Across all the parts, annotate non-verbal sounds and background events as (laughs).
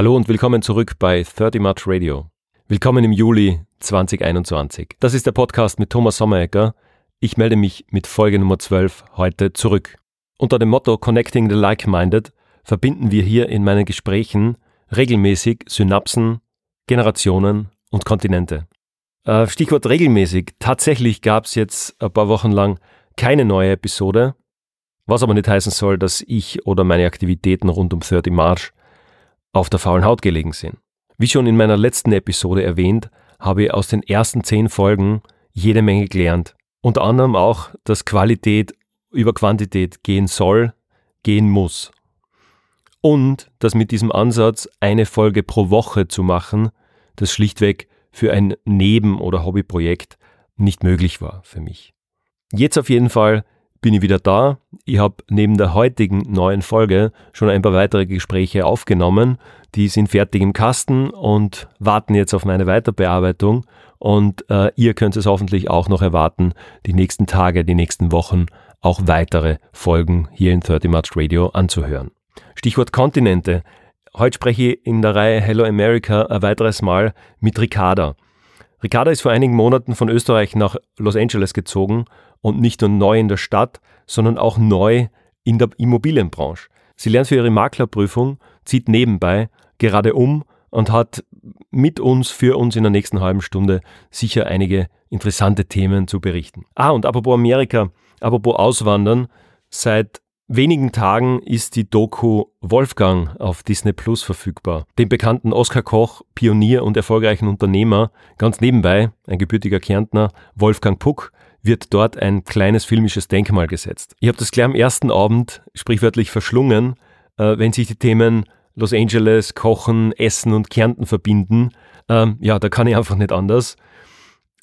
Hallo und willkommen zurück bei 30 March Radio. Willkommen im Juli 2021. Das ist der Podcast mit Thomas Sommerecker. Ich melde mich mit Folge Nummer 12 heute zurück. Unter dem Motto Connecting the Like-Minded verbinden wir hier in meinen Gesprächen regelmäßig Synapsen, Generationen und Kontinente. Äh, Stichwort regelmäßig. Tatsächlich gab es jetzt ein paar Wochen lang keine neue Episode, was aber nicht heißen soll, dass ich oder meine Aktivitäten rund um 30 March auf der faulen Haut gelegen sind. Wie schon in meiner letzten Episode erwähnt, habe ich aus den ersten zehn Folgen jede Menge gelernt. Unter anderem auch, dass Qualität über Quantität gehen soll, gehen muss. Und dass mit diesem Ansatz eine Folge pro Woche zu machen, das schlichtweg für ein Neben- oder Hobbyprojekt nicht möglich war für mich. Jetzt auf jeden Fall bin ich wieder da. Ich habe neben der heutigen neuen Folge schon ein paar weitere Gespräche aufgenommen. Die sind fertig im Kasten und warten jetzt auf meine Weiterbearbeitung. Und äh, ihr könnt es hoffentlich auch noch erwarten, die nächsten Tage, die nächsten Wochen auch weitere Folgen hier in 30 March Radio anzuhören. Stichwort Kontinente. Heute spreche ich in der Reihe Hello America ein weiteres Mal mit Ricarda. Ricarda ist vor einigen Monaten von Österreich nach Los Angeles gezogen und nicht nur neu in der Stadt, sondern auch neu in der Immobilienbranche. Sie lernt für ihre Maklerprüfung, zieht nebenbei gerade um und hat mit uns, für uns in der nächsten halben Stunde sicher einige interessante Themen zu berichten. Ah, und apropos Amerika, apropos Auswandern, seit wenigen Tagen ist die Doku Wolfgang auf Disney Plus verfügbar. Den bekannten Oskar Koch, Pionier und erfolgreichen Unternehmer, ganz nebenbei, ein gebürtiger Kärntner, Wolfgang Puck, wird dort ein kleines filmisches Denkmal gesetzt. Ich habe das gleich am ersten Abend sprichwörtlich verschlungen, äh, wenn sich die Themen Los Angeles, Kochen, Essen und Kärnten verbinden. Ähm, ja, da kann ich einfach nicht anders.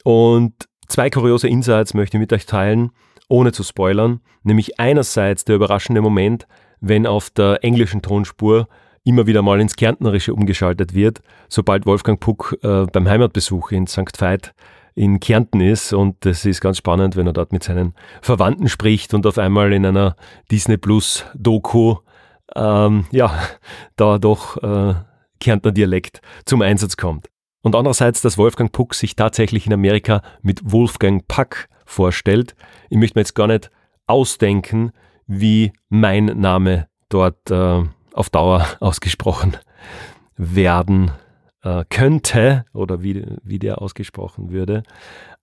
Und zwei kuriose Insights möchte ich mit euch teilen ohne zu spoilern, nämlich einerseits der überraschende Moment, wenn auf der englischen Tonspur immer wieder mal ins Kärntnerische umgeschaltet wird, sobald Wolfgang Puck äh, beim Heimatbesuch in St. Veit in Kärnten ist und es ist ganz spannend, wenn er dort mit seinen Verwandten spricht und auf einmal in einer Disney Plus Doku ähm, ja, da doch äh, Kärntner Dialekt zum Einsatz kommt. Und andererseits, dass Wolfgang Puck sich tatsächlich in Amerika mit Wolfgang Puck vorstellt. Ich möchte mir jetzt gar nicht ausdenken, wie mein Name dort äh, auf Dauer (laughs) ausgesprochen werden äh, könnte oder wie, wie der ausgesprochen würde.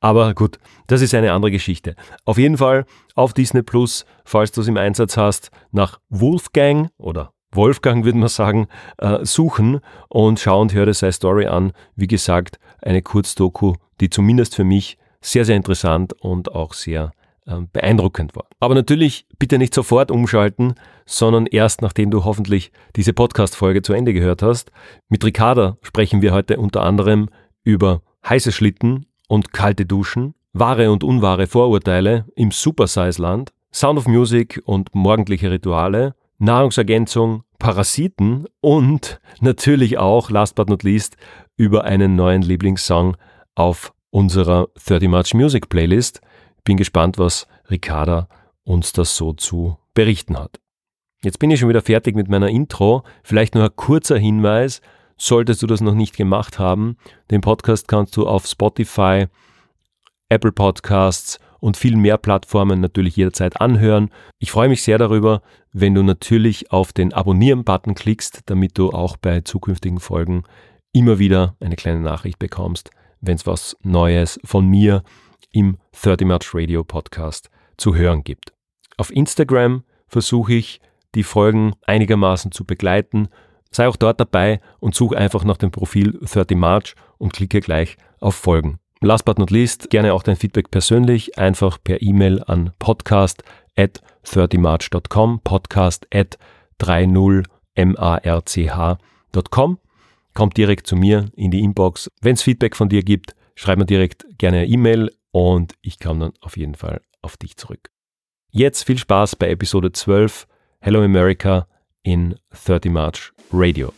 Aber gut, das ist eine andere Geschichte. Auf jeden Fall auf Disney Plus, falls du es im Einsatz hast, nach Wolfgang oder Wolfgang würde man sagen, äh, suchen und schau und höre sei Story an. Wie gesagt, eine Kurzdoku, die zumindest für mich sehr, sehr interessant und auch sehr ähm, beeindruckend war. Aber natürlich bitte nicht sofort umschalten, sondern erst nachdem du hoffentlich diese Podcast-Folge zu Ende gehört hast. Mit Ricarda sprechen wir heute unter anderem über heiße Schlitten und kalte Duschen, wahre und unwahre Vorurteile im Supersize-Land, Sound of Music und morgendliche Rituale, Nahrungsergänzung, Parasiten und natürlich auch, last but not least, über einen neuen Lieblingssong auf unserer 30 March Music Playlist. Bin gespannt, was Ricarda uns das so zu berichten hat. Jetzt bin ich schon wieder fertig mit meiner Intro. Vielleicht nur ein kurzer Hinweis. Solltest du das noch nicht gemacht haben, den Podcast kannst du auf Spotify, Apple Podcasts und viel mehr Plattformen natürlich jederzeit anhören. Ich freue mich sehr darüber, wenn du natürlich auf den Abonnieren-Button klickst, damit du auch bei zukünftigen Folgen immer wieder eine kleine Nachricht bekommst, wenn es was Neues von mir im 30 March Radio Podcast zu hören gibt. Auf Instagram versuche ich, die Folgen einigermaßen zu begleiten. Sei auch dort dabei und suche einfach nach dem Profil 30 March und klicke gleich auf Folgen. Last but not least, gerne auch dein Feedback persönlich, einfach per E-Mail an podcast at 30march.com, podcast at 30march.com kommt direkt zu mir in die Inbox. Wenn es Feedback von dir gibt, schreib mir direkt gerne eine E-Mail und ich komme dann auf jeden Fall auf dich zurück. Jetzt viel Spaß bei Episode 12 Hello America in 30 March Radio.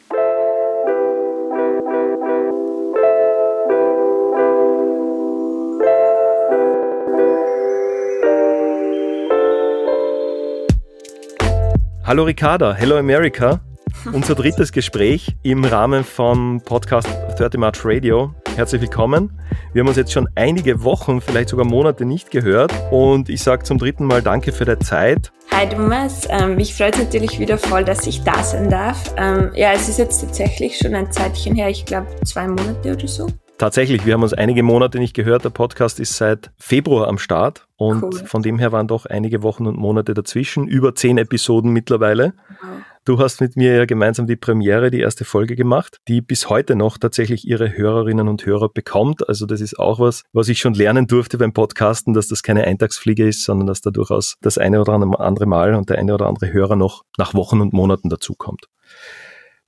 Hallo Ricarda, Hello America. Unser drittes Gespräch im Rahmen vom Podcast 30 March Radio. Herzlich willkommen. Wir haben uns jetzt schon einige Wochen, vielleicht sogar Monate nicht gehört und ich sage zum dritten Mal Danke für deine Zeit. Hi Thomas, ähm, mich freut natürlich wieder voll, dass ich da sein darf. Ähm, ja, es ist jetzt tatsächlich schon ein Zeitchen her, ich glaube zwei Monate oder so. Tatsächlich, wir haben uns einige Monate nicht gehört. Der Podcast ist seit Februar am Start und cool. von dem her waren doch einige Wochen und Monate dazwischen. Über zehn Episoden mittlerweile. Wow. Du hast mit mir ja gemeinsam die Premiere, die erste Folge gemacht, die bis heute noch tatsächlich ihre Hörerinnen und Hörer bekommt. Also das ist auch was, was ich schon lernen durfte beim Podcasten, dass das keine Eintagsfliege ist, sondern dass da durchaus das eine oder andere Mal und der eine oder andere Hörer noch nach Wochen und Monaten dazukommt.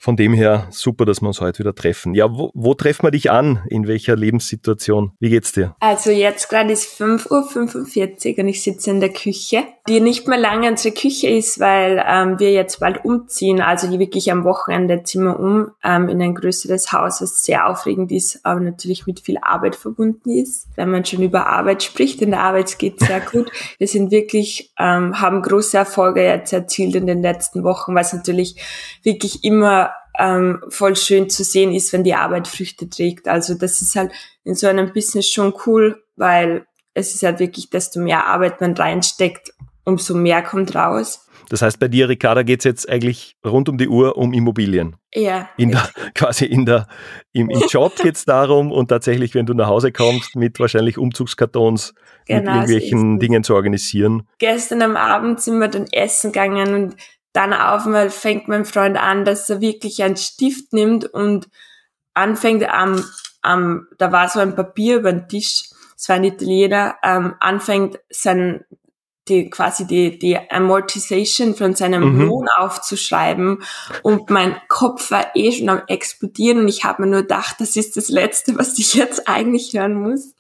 Von dem her super, dass wir uns heute wieder treffen. Ja, wo, wo treffen wir dich an? In welcher Lebenssituation? Wie geht's dir? Also jetzt gerade ist 5.45 Uhr und ich sitze in der Küche, die nicht mehr lange unsere Küche ist, weil ähm, wir jetzt bald umziehen. Also die wirklich am Wochenende ziehen wir um ähm, in ein größeres Haus, was sehr aufregend ist, aber natürlich mit viel Arbeit verbunden ist. Wenn man schon über Arbeit spricht, in der Arbeit geht sehr (laughs) gut. Wir sind wirklich, ähm, haben große Erfolge jetzt erzielt in den letzten Wochen, was natürlich wirklich immer ähm, voll schön zu sehen ist, wenn die Arbeit Früchte trägt. Also das ist halt in so einem Business schon cool, weil es ist halt wirklich, desto mehr Arbeit man reinsteckt, umso mehr kommt raus. Das heißt, bei dir, Ricarda, geht es jetzt eigentlich rund um die Uhr um Immobilien. Ja. In der, (laughs) quasi in der, im, im Job geht es darum und tatsächlich, wenn du nach Hause kommst, mit wahrscheinlich Umzugskartons, genau, mit irgendwelchen so Dingen zu organisieren. Gestern am Abend sind wir dann essen gegangen und dann auf einmal fängt mein Freund an, dass er wirklich einen Stift nimmt und anfängt am, am da war so ein Papier über den Tisch, es war ein Italiener, ähm, anfängt sein die quasi die, die Amortization von seinem mhm. Lohn aufzuschreiben und mein Kopf war eh schon am explodieren und ich habe mir nur gedacht, das ist das Letzte, was ich jetzt eigentlich hören muss.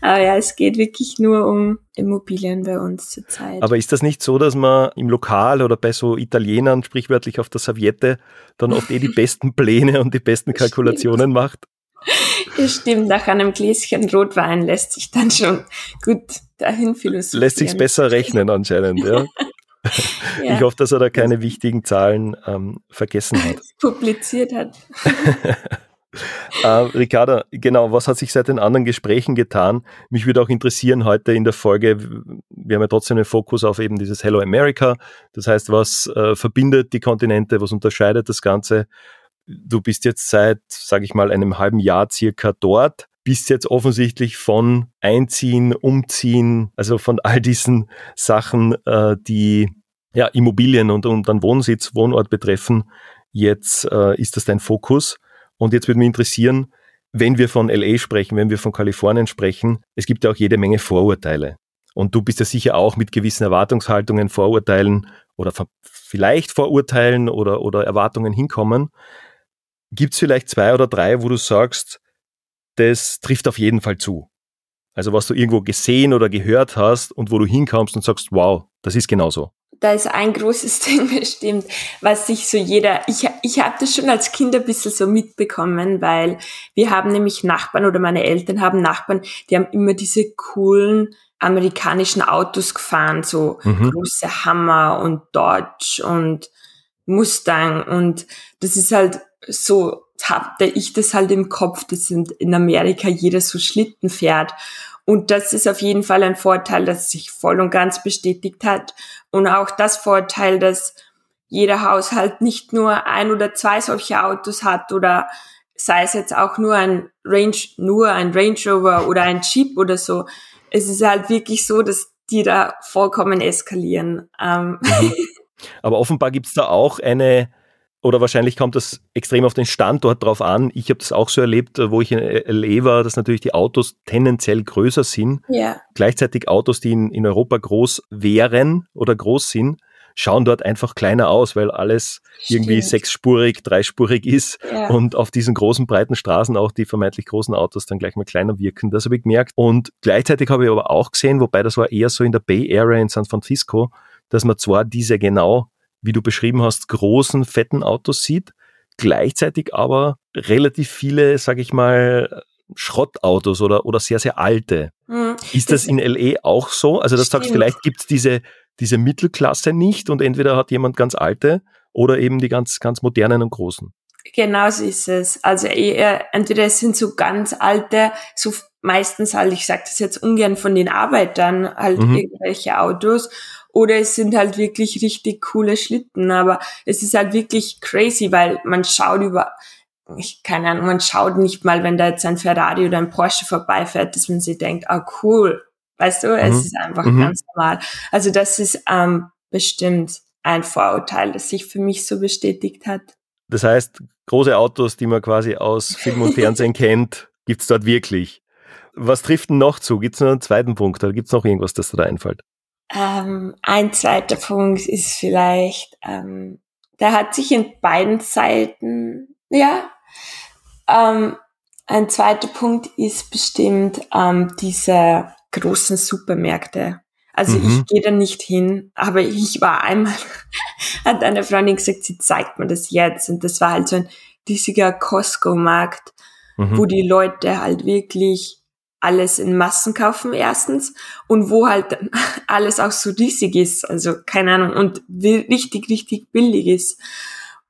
Aber ja, es geht wirklich nur um Immobilien bei uns zurzeit. Aber ist das nicht so, dass man im Lokal oder bei so Italienern sprichwörtlich auf der Serviette dann oft eh die (laughs) besten Pläne und die besten Kalkulationen macht? (laughs) Ja, stimmt, nach einem Gläschen Rotwein lässt sich dann schon gut dahin philosophieren. Lässt sich besser rechnen anscheinend, ja. (laughs) ja. Ich hoffe, dass er da keine wichtigen Zahlen ähm, vergessen hat. (laughs) Publiziert hat. (laughs) äh, Ricarda, genau, was hat sich seit den anderen Gesprächen getan? Mich würde auch interessieren heute in der Folge, wir haben ja trotzdem einen Fokus auf eben dieses Hello America. Das heißt, was äh, verbindet die Kontinente, was unterscheidet das Ganze? Du bist jetzt seit, sage ich mal, einem halben Jahr circa dort bist jetzt offensichtlich von Einziehen, Umziehen, also von all diesen Sachen, äh, die ja, Immobilien und, und dann Wohnsitz, Wohnort betreffen, jetzt äh, ist das dein Fokus. Und jetzt würde mich interessieren, wenn wir von LA sprechen, wenn wir von Kalifornien sprechen, es gibt ja auch jede Menge Vorurteile. Und du bist ja sicher auch mit gewissen Erwartungshaltungen, Vorurteilen oder vielleicht Vorurteilen oder, oder Erwartungen hinkommen. Gibt es vielleicht zwei oder drei, wo du sagst, das trifft auf jeden Fall zu. Also was du irgendwo gesehen oder gehört hast und wo du hinkommst und sagst, wow, das ist genauso. Da ist ein großes (laughs) Ding bestimmt, was sich so jeder, ich, ich habe das schon als Kind ein bisschen so mitbekommen, weil wir haben nämlich Nachbarn oder meine Eltern haben Nachbarn, die haben immer diese coolen amerikanischen Autos gefahren, so mhm. große Hammer und Dodge und Mustang und das ist halt so hatte ich das halt im Kopf, dass in Amerika jeder so Schlitten fährt. Und das ist auf jeden Fall ein Vorteil, das sich voll und ganz bestätigt hat. Und auch das Vorteil, dass jeder Haushalt nicht nur ein oder zwei solche Autos hat oder sei es jetzt auch nur ein Range, nur ein Range Rover oder ein Jeep oder so. Es ist halt wirklich so, dass die da vollkommen eskalieren. Ähm. Mhm. Aber offenbar gibt's da auch eine oder wahrscheinlich kommt das extrem auf den Standort drauf an. Ich habe das auch so erlebt, wo ich in LA war, dass natürlich die Autos tendenziell größer sind. Ja. Gleichzeitig Autos, die in, in Europa groß wären oder groß sind, schauen dort einfach kleiner aus, weil alles Stimmt. irgendwie sechsspurig, dreispurig ist ja. und auf diesen großen, breiten Straßen auch die vermeintlich großen Autos dann gleich mal kleiner wirken. Das habe ich gemerkt. Und gleichzeitig habe ich aber auch gesehen, wobei das war eher so in der Bay Area in San Francisco, dass man zwar diese genau wie du beschrieben hast, großen, fetten Autos sieht, gleichzeitig aber relativ viele, sag ich mal, Schrottautos oder, oder sehr, sehr alte. Mhm. Ist das, in LE auch so? Also das sagst vielleicht gibt es diese, diese Mittelklasse nicht und entweder hat jemand ganz alte oder eben die ganz, ganz modernen und großen. Genau so ist es. Also eher, entweder es sind so ganz alte, so meistens halt, ich sage das jetzt ungern von den Arbeitern, halt mhm. irgendwelche Autos, oder es sind halt wirklich richtig coole Schlitten, aber es ist halt wirklich crazy, weil man schaut über, ich keine Ahnung, man schaut nicht mal, wenn da jetzt ein Ferrari oder ein Porsche vorbeifährt, dass man sich denkt, ah cool, weißt du, mhm. es ist einfach mhm. ganz normal. Also das ist ähm, bestimmt ein Vorurteil, das sich für mich so bestätigt hat. Das heißt, große Autos, die man quasi aus Film und (laughs) Fernsehen kennt, gibt's dort wirklich. Was trifft denn noch zu? Gibt's noch einen zweiten Punkt oder gibt's noch irgendwas, das dir da einfällt? Ähm, ein zweiter Punkt ist vielleicht, ähm, da hat sich in beiden Seiten, ja, ähm, ein zweiter Punkt ist bestimmt ähm, diese großen Supermärkte. Also mhm. ich gehe da nicht hin, aber ich war einmal, (laughs) hat eine Freundin gesagt, sie zeigt mir das jetzt. Und das war halt so ein riesiger Costco-Markt, mhm. wo die Leute halt wirklich alles in Massen kaufen erstens und wo halt (laughs) alles auch so riesig ist, also keine Ahnung, und richtig, richtig billig ist.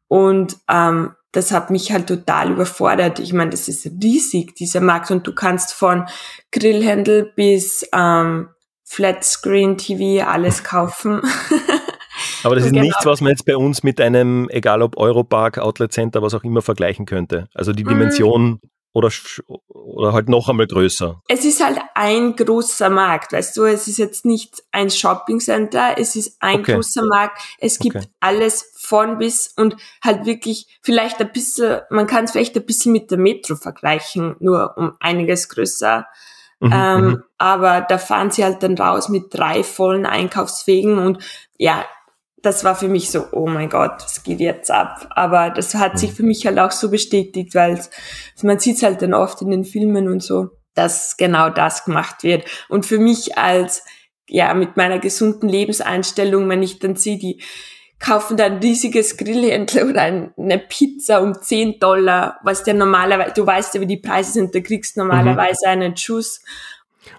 Und ähm, das hat mich halt total überfordert. Ich meine, das ist riesig, dieser Markt, und du kannst von Grillhändel bis ähm, Flatscreen TV alles (laughs) kaufen. (laughs) Aber das ist genau. nichts, was man jetzt bei uns mit einem, egal ob Europark, Outlet Center, was auch immer vergleichen könnte. Also die mm. Dimension oder, oder halt noch einmal größer? Es ist halt ein großer Markt, weißt du, es ist jetzt nicht ein Shoppingcenter, es ist ein okay. großer Markt, es gibt okay. alles von bis und halt wirklich vielleicht ein bisschen, man kann es vielleicht ein bisschen mit der Metro vergleichen, nur um einiges größer. Mhm, ähm, mhm. aber da fahren sie halt dann raus mit drei vollen Einkaufswegen und ja, das war für mich so, oh mein Gott, was geht jetzt ab? Aber das hat sich mhm. für mich halt auch so bestätigt, weil man sieht es halt dann oft in den Filmen und so, dass genau das gemacht wird. Und für mich als, ja, mit meiner gesunden Lebenseinstellung, wenn ich dann sehe, die kaufen da ein riesiges Grillhändler oder eine Pizza um 10 Dollar, was der normalerweise, du weißt ja, wie die Preise sind, da kriegst du mhm. normalerweise einen Schuss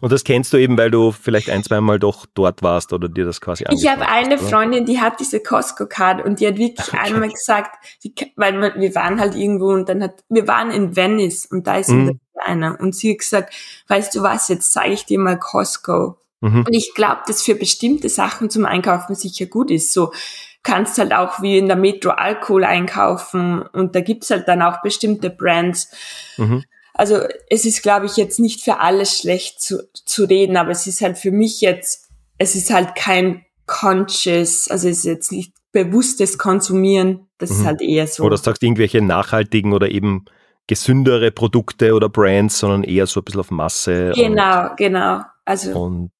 und das kennst du eben, weil du vielleicht ein, zwei Mal doch dort warst oder dir das quasi Ich habe eine oder? Freundin, die hat diese Costco-Card und die hat wirklich (laughs) okay. einmal gesagt, die, weil wir, wir waren halt irgendwo und dann hat, wir waren in Venice und da ist mhm. einer und sie hat gesagt, weißt du was, jetzt zeige ich dir mal Costco. Mhm. Und ich glaube, dass für bestimmte Sachen zum Einkaufen sicher gut ist. So kannst halt auch wie in der Metro Alkohol einkaufen und da gibt's halt dann auch bestimmte Brands. Mhm. Also es ist, glaube ich, jetzt nicht für alles schlecht zu, zu reden, aber es ist halt für mich jetzt, es ist halt kein conscious, also es ist jetzt nicht bewusstes Konsumieren, das mhm. ist halt eher so. Oder sagst du irgendwelche nachhaltigen oder eben gesündere Produkte oder Brands, sondern eher so ein bisschen auf Masse. Genau, und, genau. Also, und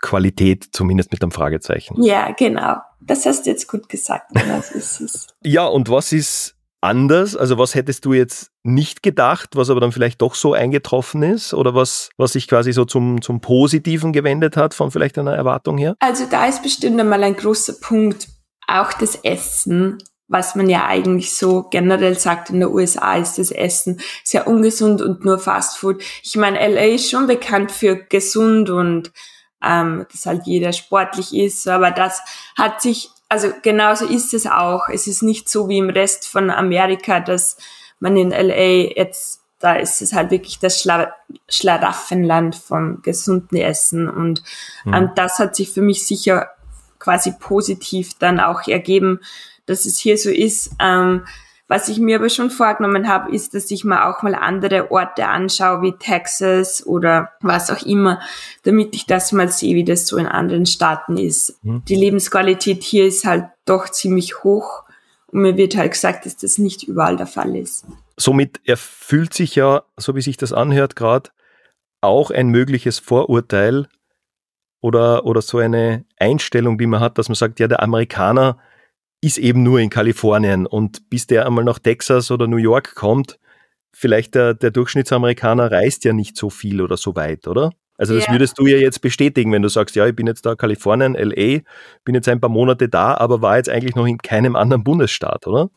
Qualität zumindest mit einem Fragezeichen. Ja, genau. Das hast du jetzt gut gesagt. Genau, ist es. ja, und was ist anders? Also was hättest du jetzt nicht gedacht, was aber dann vielleicht doch so eingetroffen ist oder was, was sich quasi so zum, zum Positiven gewendet hat von vielleicht einer Erwartung her? Also da ist bestimmt einmal ein großer Punkt, auch das Essen, was man ja eigentlich so generell sagt in der USA ist das Essen sehr ungesund und nur Fast Food. Ich meine, LA ist schon bekannt für gesund und ähm, dass halt jeder sportlich ist, aber das hat sich also genauso ist es auch. Es ist nicht so wie im Rest von Amerika, dass man in LA jetzt, da ist es halt wirklich das Schla Schlaraffenland vom gesunden Essen und mhm. ähm, das hat sich für mich sicher quasi positiv dann auch ergeben, dass es hier so ist. Ähm, was ich mir aber schon vorgenommen habe, ist, dass ich mir auch mal andere Orte anschaue, wie Texas oder was auch immer, damit ich das mal sehe, wie das so in anderen Staaten ist. Mhm. Die Lebensqualität hier ist halt doch ziemlich hoch und mir wird halt gesagt, dass das nicht überall der Fall ist. Somit erfüllt sich ja, so wie sich das anhört gerade, auch ein mögliches Vorurteil oder, oder so eine Einstellung, die man hat, dass man sagt, ja, der Amerikaner ist eben nur in Kalifornien und bis der einmal nach Texas oder New York kommt, vielleicht der, der Durchschnittsamerikaner reist ja nicht so viel oder so weit, oder? Also das ja. würdest du ja jetzt bestätigen, wenn du sagst, ja, ich bin jetzt da Kalifornien, LA, bin jetzt ein paar Monate da, aber war jetzt eigentlich noch in keinem anderen Bundesstaat, oder?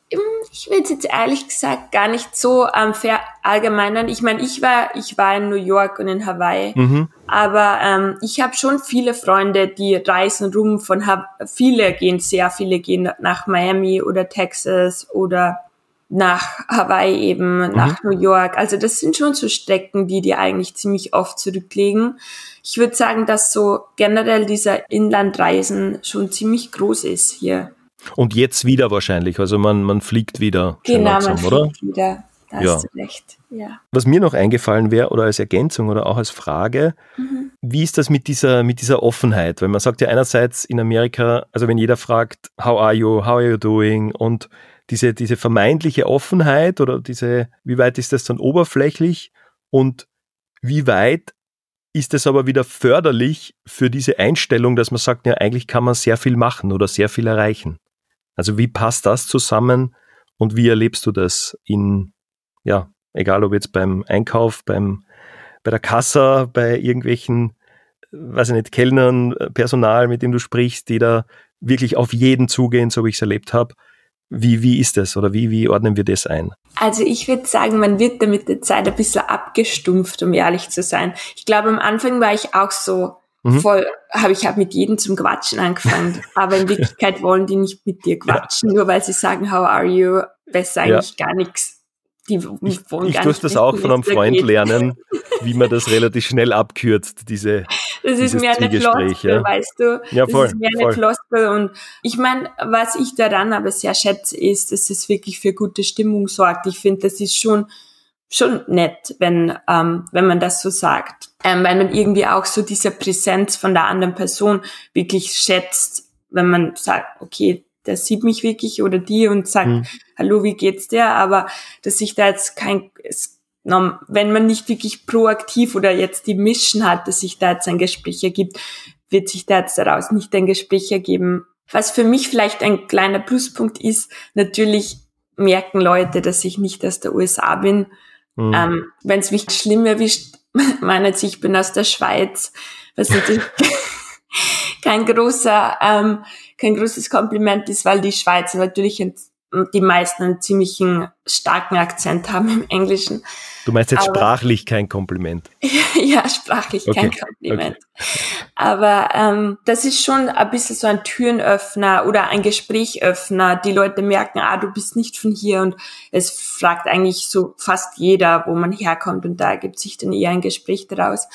Ich will es jetzt ehrlich gesagt gar nicht so ähm, verallgemeinern. Ich meine, ich war, ich war in New York und in Hawaii, mhm. aber ähm, ich habe schon viele Freunde, die reisen rum von ha viele gehen, sehr viele gehen nach Miami oder Texas oder nach Hawaii eben, mhm. nach New York. Also das sind schon so Strecken, die die eigentlich ziemlich oft zurücklegen. Ich würde sagen, dass so generell dieser Inlandreisen schon ziemlich groß ist hier. Und jetzt wieder wahrscheinlich, also man, man fliegt wieder. Genau, langsam, man oder? fliegt wieder. Da ja. hast du recht. Ja. Was mir noch eingefallen wäre, oder als Ergänzung oder auch als Frage, mhm. wie ist das mit dieser, mit dieser Offenheit? Weil man sagt ja einerseits in Amerika, also wenn jeder fragt, how are you, how are you doing? Und diese, diese vermeintliche Offenheit oder diese, wie weit ist das dann oberflächlich und wie weit ist es aber wieder förderlich für diese Einstellung, dass man sagt, ja, eigentlich kann man sehr viel machen oder sehr viel erreichen. Also wie passt das zusammen und wie erlebst du das in, ja, egal ob jetzt beim Einkauf, beim, bei der Kassa, bei irgendwelchen, weiß ich nicht, Kellnern, Personal, mit dem du sprichst, die da wirklich auf jeden zugehen, so wie ich es erlebt habe. Wie, wie ist das oder wie, wie ordnen wir das ein? Also ich würde sagen, man wird da mit der Zeit ein bisschen abgestumpft, um ehrlich zu sein. Ich glaube, am Anfang war ich auch so mhm. voll, habe ich hab mit jedem zum Quatschen angefangen. (laughs) Aber in Wirklichkeit wollen die nicht mit dir quatschen, ja. nur weil sie sagen, how are you? Besser eigentlich ja. gar nichts. Die ich ich durfte das auch von einem Freund geht. lernen, (laughs) wie man das relativ schnell abkürzt, diese Das ist mehr eine Floskel, ja. weißt du? Ja, voll, das ist mehr eine Floskel. Und ich meine, was ich daran aber sehr schätze, ist, dass es wirklich für gute Stimmung sorgt. Ich finde, das ist schon schon nett, wenn, ähm, wenn man das so sagt. Ähm, weil man irgendwie auch so diese Präsenz von der anderen Person wirklich schätzt, wenn man sagt, okay, der sieht mich wirklich oder die und sagt, mhm. hallo, wie geht's dir? Aber dass sich da jetzt kein, es, wenn man nicht wirklich proaktiv oder jetzt die Mission hat, dass sich da jetzt ein Gespräch ergibt, wird sich da jetzt daraus nicht ein Gespräch ergeben. Was für mich vielleicht ein kleiner Pluspunkt ist, natürlich merken Leute, dass ich nicht aus der USA bin. Mhm. Ähm, wenn es mich schlimm erwischt, (laughs) meinen sie, ich bin aus der Schweiz, was natürlich (laughs) kein großer, ähm, kein großes Kompliment ist, weil die Schweizer natürlich die meisten einen ziemlichen starken Akzent haben im Englischen. Du meinst jetzt Aber, sprachlich kein Kompliment? (laughs) ja, sprachlich okay. kein Kompliment. Okay. (laughs) Aber ähm, das ist schon ein bisschen so ein Türenöffner oder ein Gesprächöffner. Die Leute merken, ah, du bist nicht von hier und es fragt eigentlich so fast jeder, wo man herkommt und da ergibt sich dann eher ein Gespräch daraus.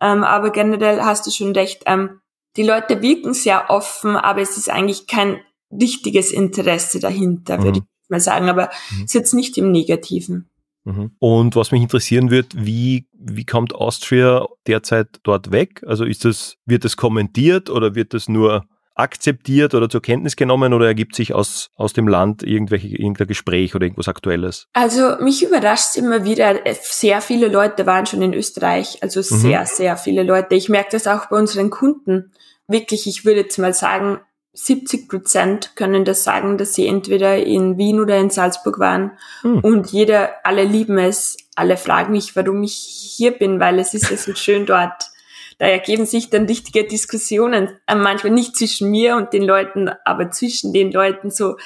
Ähm, aber generell hast du schon recht, ähm, die Leute wirken sehr offen, aber es ist eigentlich kein richtiges Interesse dahinter, mhm. würde ich mal sagen, aber mhm. ist jetzt nicht im Negativen. Mhm. Und was mich interessieren wird, wie, wie kommt Austria derzeit dort weg? Also ist das, wird das kommentiert oder wird das nur akzeptiert oder zur Kenntnis genommen oder ergibt sich aus, aus dem Land irgendwelche, irgendein Gespräch oder irgendwas Aktuelles? Also mich überrascht immer wieder, sehr viele Leute waren schon in Österreich, also mhm. sehr, sehr viele Leute. Ich merke das auch bei unseren Kunden. Wirklich, ich würde jetzt mal sagen, 70 Prozent können das sagen, dass sie entweder in Wien oder in Salzburg waren. Hm. Und jeder, alle lieben es. Alle fragen mich, warum ich hier bin, weil es ist ja so schön dort. Da ergeben sich dann richtige Diskussionen, äh, manchmal nicht zwischen mir und den Leuten, aber zwischen den Leuten so,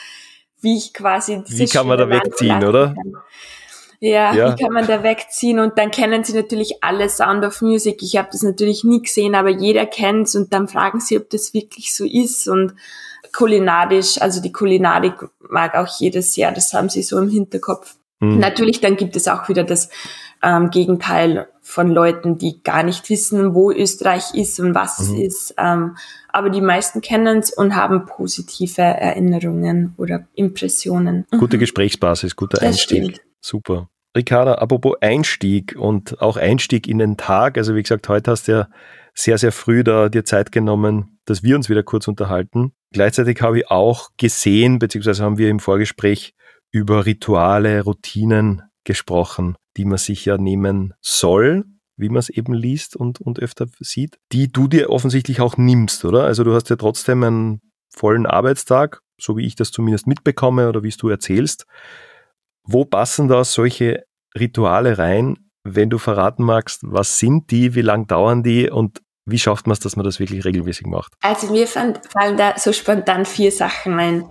wie ich quasi Wie kann man da wegziehen, oder? Kann. Ja, ja, wie kann man da wegziehen? Und dann kennen sie natürlich alle Sound of Music. Ich habe das natürlich nie gesehen, aber jeder kennt's und dann fragen sie, ob das wirklich so ist. Und kulinarisch, also die Kulinarik mag auch jedes Jahr, das haben sie so im Hinterkopf. Mhm. Natürlich, dann gibt es auch wieder das ähm, Gegenteil von Leuten, die gar nicht wissen, wo Österreich ist und was mhm. es ist. Ähm, aber die meisten kennen es und haben positive Erinnerungen oder Impressionen. Gute mhm. Gesprächsbasis, guter das Einstieg. Stimmt. Super. Ricarda, apropos Einstieg und auch Einstieg in den Tag. Also wie gesagt, heute hast du ja sehr, sehr früh da dir Zeit genommen, dass wir uns wieder kurz unterhalten. Gleichzeitig habe ich auch gesehen, beziehungsweise haben wir im Vorgespräch über Rituale, Routinen gesprochen, die man sich ja nehmen soll, wie man es eben liest und, und öfter sieht, die du dir offensichtlich auch nimmst, oder? Also du hast ja trotzdem einen vollen Arbeitstag, so wie ich das zumindest mitbekomme oder wie es du erzählst. Wo passen da solche Rituale rein, wenn du verraten magst, was sind die, wie lang dauern die und wie schafft man es, dass man das wirklich regelmäßig macht? Also mir fallen da so spontan vier Sachen ein.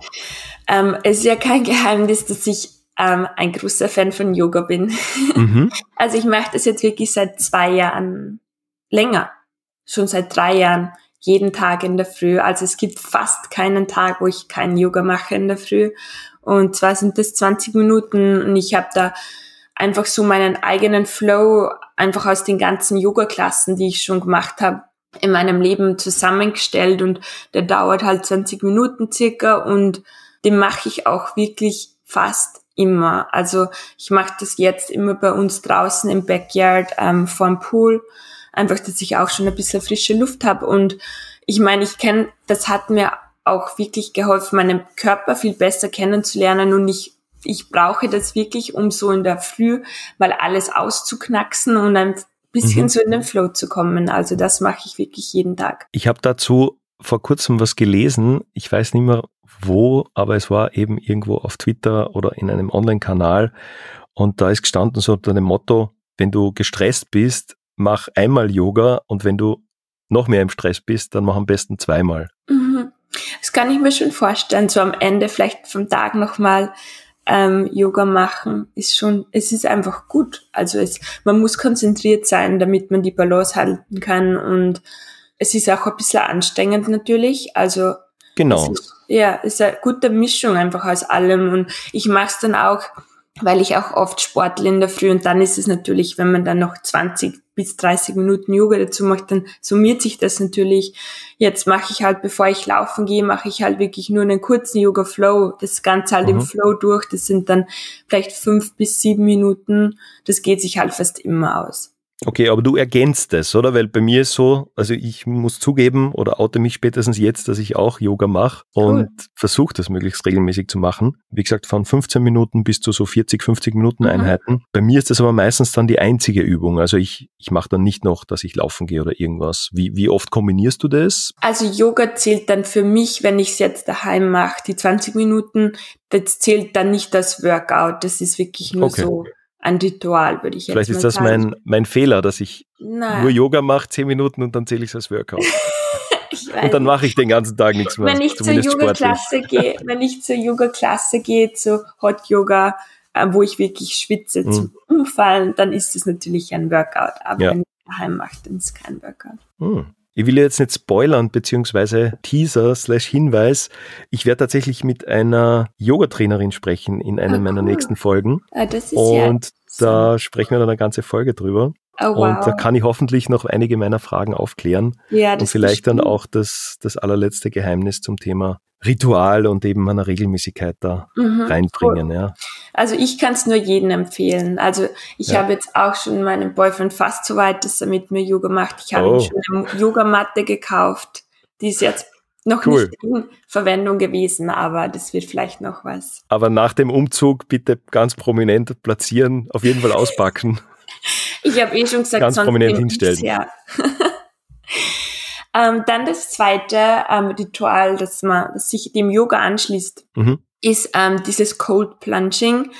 Ähm, es ist ja kein Geheimnis, dass ich ähm, ein großer Fan von Yoga bin. Mhm. (laughs) Also ich mache das jetzt wirklich seit zwei Jahren länger. Schon seit drei Jahren. Jeden Tag in der Früh. Also es gibt fast keinen Tag, wo ich kein Yoga mache in der Früh. Und zwar sind das 20 Minuten und ich habe da einfach so meinen eigenen Flow einfach aus den ganzen Yoga-Klassen, die ich schon gemacht habe, in meinem Leben zusammengestellt und der dauert halt 20 Minuten circa und den mache ich auch wirklich fast immer. Also ich mache das jetzt immer bei uns draußen im Backyard ähm, vorm Pool, einfach, dass ich auch schon ein bisschen frische Luft habe und ich meine, ich kenne, das hat mir auch wirklich geholfen, meinen Körper viel besser kennenzulernen und ich ich brauche das wirklich, um so in der Früh mal alles auszuknacksen und ein bisschen mhm. so in den Flow zu kommen. Also das mache ich wirklich jeden Tag. Ich habe dazu vor kurzem was gelesen. Ich weiß nicht mehr wo, aber es war eben irgendwo auf Twitter oder in einem Online-Kanal. Und da ist gestanden so unter dem Motto, wenn du gestresst bist, mach einmal Yoga und wenn du noch mehr im Stress bist, dann mach am besten zweimal. Mhm. Das kann ich mir schon vorstellen, so am Ende vielleicht vom Tag nochmal ähm, Yoga machen, ist schon, es ist einfach gut. Also es, man muss konzentriert sein, damit man die Balance halten kann und es ist auch ein bisschen anstrengend natürlich. Also genau. Ist, ja, es ist eine gute Mischung einfach aus allem und ich mache es dann auch weil ich auch oft Sportler in der Früh und dann ist es natürlich, wenn man dann noch 20 bis 30 Minuten Yoga dazu macht, dann summiert sich das natürlich. Jetzt mache ich halt, bevor ich laufen gehe, mache ich halt wirklich nur einen kurzen Yoga Flow, das Ganze halt mhm. im Flow durch, das sind dann vielleicht fünf bis sieben Minuten, das geht sich halt fast immer aus. Okay, aber du ergänzt es, oder? Weil bei mir ist so, also ich muss zugeben oder oute mich spätestens jetzt, dass ich auch Yoga mache und cool. versuche das möglichst regelmäßig zu machen. Wie gesagt, von 15 Minuten bis zu so 40, 50 Minuten mhm. Einheiten. Bei mir ist das aber meistens dann die einzige Übung. Also ich, ich mache dann nicht noch, dass ich laufen gehe oder irgendwas. Wie, wie oft kombinierst du das? Also Yoga zählt dann für mich, wenn ich es jetzt daheim mache, die 20 Minuten, das zählt dann nicht das Workout. Das ist wirklich nur okay. so ein Ritual, würde ich jetzt Vielleicht ist das mein, mein Fehler, dass ich Nein. nur Yoga mache, zehn Minuten und dann zähle ich es als Workout. (laughs) und dann mache ich den ganzen Tag nichts mehr. Wenn ich zur Yoga-Klasse gehe, (laughs) wenn ich zur Yoga-Klasse gehe, zu Hot Yoga, äh, wo ich wirklich schwitze mhm. zum Umfallen, dann ist es natürlich ein Workout. Aber ja. wenn ich daheim mache, dann ist es kein Workout. Mhm. Ich will jetzt nicht spoilern, beziehungsweise Teaser slash Hinweis. Ich werde tatsächlich mit einer Yoga-Trainerin sprechen in einer ah, meiner cool. nächsten Folgen. Ah, das ist Und ja da sprechen wir dann eine ganze Folge drüber. Oh, wow. Und da kann ich hoffentlich noch einige meiner Fragen aufklären. Ja, das und vielleicht dann auch das, das allerletzte Geheimnis zum Thema Ritual und eben einer Regelmäßigkeit da mhm, reinbringen. Cool. Ja. Also ich kann es nur jedem empfehlen. Also ich ja. habe jetzt auch schon meinem Boyfriend fast so weit, dass er mit mir Yoga macht. Ich habe oh. ihm schon eine Yogamatte gekauft. Die ist jetzt noch cool. nicht in Verwendung gewesen, aber das wird vielleicht noch was. Aber nach dem Umzug bitte ganz prominent platzieren, auf jeden Fall auspacken. (laughs) ich habe eh schon gesagt, ganz prominent hinstellen. Ja. (laughs) Ähm, dann das zweite ähm, Ritual, das man, das sich dem Yoga anschließt, mhm. ist ähm, dieses Cold Plunging,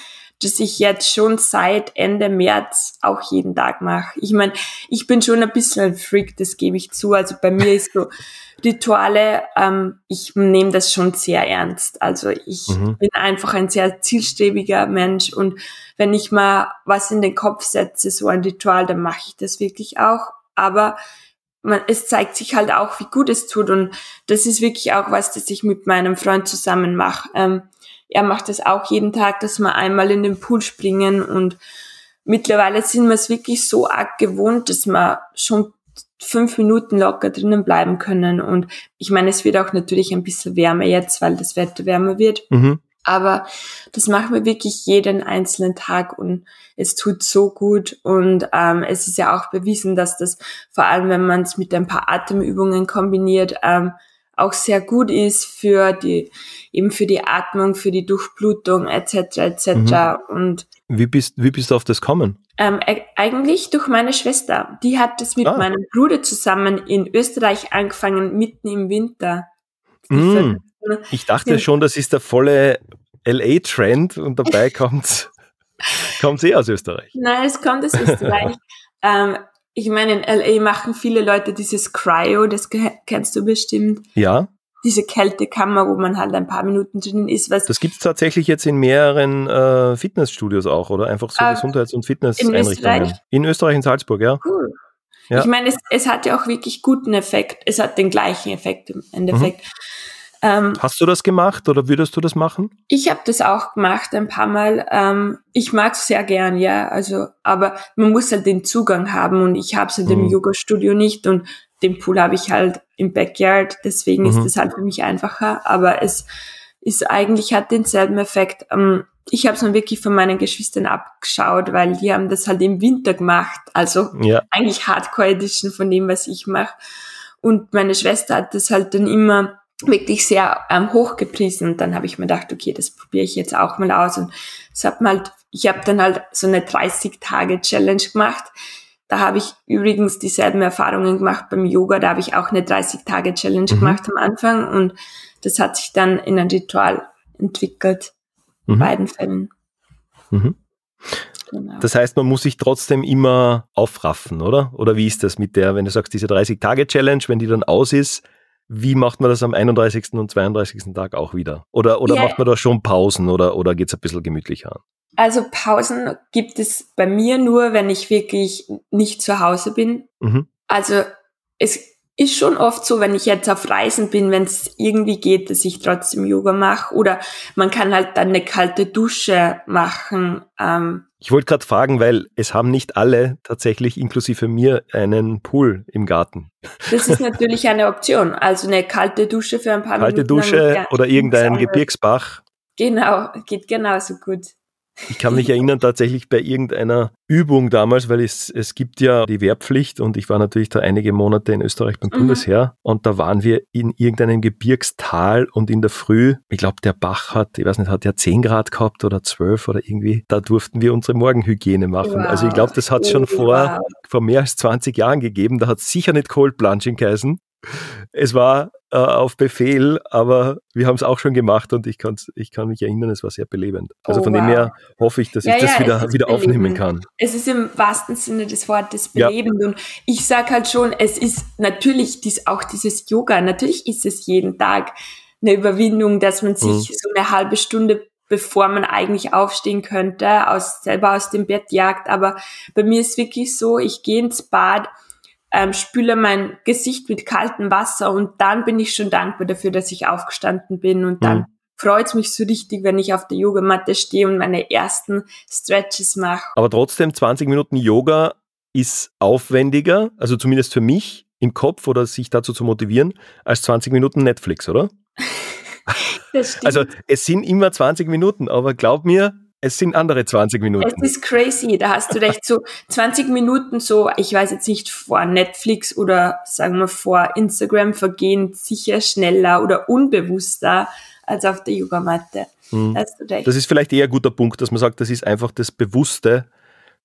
das ich jetzt schon seit Ende März auch jeden Tag mache. Ich meine, ich bin schon ein bisschen ein Freak, das gebe ich zu. Also bei mir ist so (laughs) Rituale, ähm, ich nehme das schon sehr ernst. Also ich mhm. bin einfach ein sehr zielstrebiger Mensch und wenn ich mal was in den Kopf setze, so ein Ritual, dann mache ich das wirklich auch. Aber man, es zeigt sich halt auch, wie gut es tut. Und das ist wirklich auch was, das ich mit meinem Freund zusammen mache. Ähm, er macht das auch jeden Tag, dass wir einmal in den Pool springen. Und mittlerweile sind wir es wirklich so arg gewohnt, dass wir schon fünf Minuten locker drinnen bleiben können. Und ich meine, es wird auch natürlich ein bisschen wärmer jetzt, weil das Wetter wärmer wird. Mhm. Aber das machen wir wirklich jeden einzelnen Tag und es tut so gut. Und ähm, es ist ja auch bewiesen, dass das vor allem, wenn man es mit ein paar Atemübungen kombiniert, ähm, auch sehr gut ist für die eben für die Atmung, für die Durchblutung etc. etc. Mhm. Und wie bist wie bist du auf das kommen? Ähm, e eigentlich durch meine Schwester. Die hat das mit ah. meinem Bruder zusammen in Österreich angefangen mitten im Winter. Mm. Ich dachte schon, das ist der volle LA-Trend und dabei (laughs) kommt sie aus Österreich? Nein, es kommt aus Österreich. (laughs) ähm, ich meine, in LA machen viele Leute dieses Cryo, das kennst du bestimmt. Ja. Diese Kältekammer, wo man halt ein paar Minuten drin ist. Was das gibt's tatsächlich jetzt in mehreren äh, Fitnessstudios auch, oder? Einfach so äh, Gesundheits- und Fitnesseinrichtungen. In Österreich? in Österreich, in Salzburg, ja. Cool. Ja. Ich meine, es, es hat ja auch wirklich guten Effekt. Es hat den gleichen Effekt im Endeffekt. Mhm. Ähm, Hast du das gemacht oder würdest du das machen? Ich habe das auch gemacht ein paar Mal. Ähm, ich mag es sehr gern, ja. Also, aber man muss halt den Zugang haben und ich habe es halt mhm. im Yoga-Studio nicht und den Pool habe ich halt im Backyard. Deswegen mhm. ist es halt für mich einfacher. Aber es ist eigentlich hat denselben Effekt. Ähm, ich habe es mir wirklich von meinen Geschwistern abgeschaut, weil die haben das halt im Winter gemacht. Also ja. eigentlich Hardcore Edition von dem, was ich mache. Und meine Schwester hat das halt dann immer wirklich sehr ähm, hochgepriesen. Und dann habe ich mir gedacht, okay, das probiere ich jetzt auch mal aus. Und es hat mal halt, ich habe dann halt so eine 30-Tage-Challenge gemacht. Da habe ich übrigens dieselben Erfahrungen gemacht beim Yoga. Da habe ich auch eine 30-Tage-Challenge mhm. gemacht am Anfang. Und das hat sich dann in ein Ritual entwickelt. In mhm. beiden Fällen. Mhm. Genau. Das heißt, man muss sich trotzdem immer aufraffen, oder? Oder wie ist das mit der, wenn du sagst, diese 30-Tage-Challenge, wenn die dann aus ist, wie macht man das am 31. und 32. Tag auch wieder? Oder, oder ja. macht man da schon Pausen oder, oder geht es ein bisschen gemütlicher an? Also Pausen gibt es bei mir nur, wenn ich wirklich nicht zu Hause bin. Mhm. Also es ist schon oft so, wenn ich jetzt auf Reisen bin, wenn es irgendwie geht, dass ich trotzdem Yoga mache. Oder man kann halt dann eine kalte Dusche machen. Ähm, ich wollte gerade fragen, weil es haben nicht alle tatsächlich inklusive mir einen Pool im Garten. Das ist (laughs) natürlich eine Option. Also eine kalte Dusche für ein paar kalte Minuten. Kalte Dusche oder irgendein Gebirgsbach. Genau, geht genauso gut. Ich kann mich erinnern tatsächlich bei irgendeiner Übung damals, weil es, es gibt ja die Wehrpflicht und ich war natürlich da einige Monate in Österreich beim mhm. Bundesheer und da waren wir in irgendeinem Gebirgstal und in der Früh, ich glaube der Bach hat, ich weiß nicht, hat ja 10 Grad gehabt oder 12 oder irgendwie, da durften wir unsere Morgenhygiene machen. Wow. Also ich glaube, das hat es schon vor, vor mehr als 20 Jahren gegeben, da hat es sicher nicht Cold Plunging geheißen. Es war äh, auf Befehl, aber wir haben es auch schon gemacht und ich, kann's, ich kann mich erinnern, es war sehr belebend. Also oh, von wow. dem her hoffe ich, dass ja, ich das ja, wieder, wieder aufnehmen kann. Es ist im wahrsten Sinne des Wortes belebend ja. und ich sage halt schon, es ist natürlich dies, auch dieses Yoga, natürlich ist es jeden Tag eine Überwindung, dass man sich mhm. so eine halbe Stunde bevor man eigentlich aufstehen könnte, aus, selber aus dem Bett jagt. Aber bei mir ist wirklich so, ich gehe ins Bad, ähm, spüle mein Gesicht mit kaltem Wasser und dann bin ich schon dankbar dafür, dass ich aufgestanden bin und dann mhm. freut mich so richtig, wenn ich auf der Yogamatte stehe und meine ersten Stretches mache. Aber trotzdem 20 Minuten Yoga ist aufwendiger, also zumindest für mich im Kopf oder sich dazu zu motivieren, als 20 Minuten Netflix, oder? (laughs) also es sind immer 20 Minuten, aber glaub mir, es sind andere 20 Minuten. Es ist crazy, da hast du recht. So 20 Minuten so, ich weiß jetzt nicht, vor Netflix oder sagen wir vor Instagram vergehen sicher schneller oder unbewusster als auf der Yogamatte. Mhm. Das ist vielleicht eher ein guter Punkt, dass man sagt, das ist einfach das bewusste